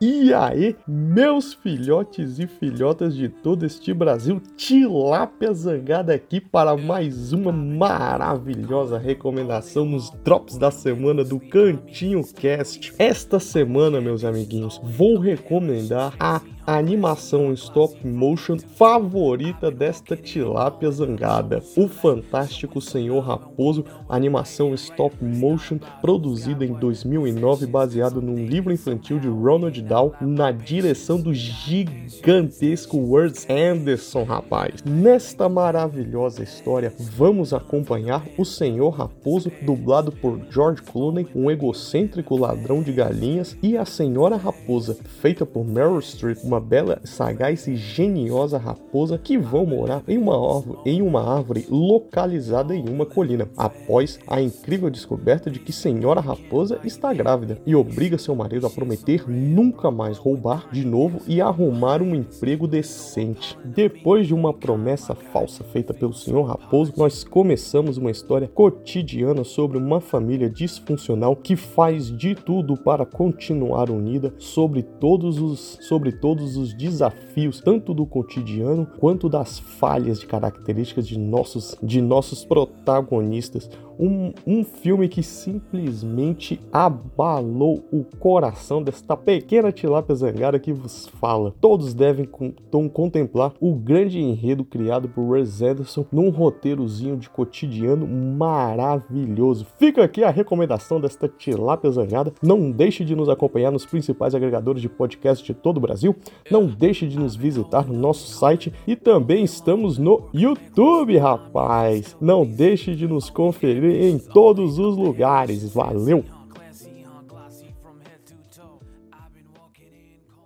E aí, meus filhotes e filhotas de todo este Brasil, tilápia zangada aqui para mais uma maravilhosa recomendação nos drops da semana do Cantinho Cast. Esta semana, meus amiguinhos, vou recomendar a a animação stop motion favorita desta tilápia zangada, o Fantástico Senhor Raposo, animação stop motion produzida em 2009 baseado num livro infantil de Ronald Na direção do gigantesco Wes Anderson, rapaz. Nesta maravilhosa história, vamos acompanhar o Senhor Raposo dublado por George Clooney, um egocêntrico ladrão de galinhas, e a Senhora Raposa, feita por Meryl Streep, uma uma bela, sagaz e geniosa raposa que vão morar em uma, árvore, em uma árvore localizada em uma colina, após a incrível descoberta de que Senhora Raposa está grávida e obriga seu marido a prometer nunca mais roubar de novo e arrumar um emprego decente. Depois de uma promessa falsa feita pelo Senhor Raposo, nós começamos uma história cotidiana sobre uma família disfuncional que faz de tudo para continuar unida sobre todos os sobre todos os desafios, tanto do cotidiano quanto das falhas de características de nossos, de nossos protagonistas. Um, um filme que simplesmente abalou o coração desta pequena tilápia zangada que vos fala. Todos devem com, contemplar o grande enredo criado por Wes Anderson num roteirozinho de cotidiano maravilhoso. Fica aqui a recomendação desta tilápia zangada. Não deixe de nos acompanhar nos principais agregadores de podcast de todo o Brasil. Não deixe de nos visitar no nosso site e também estamos no YouTube, rapaz. Não deixe de nos conferir em todos os lugares. Valeu! walking in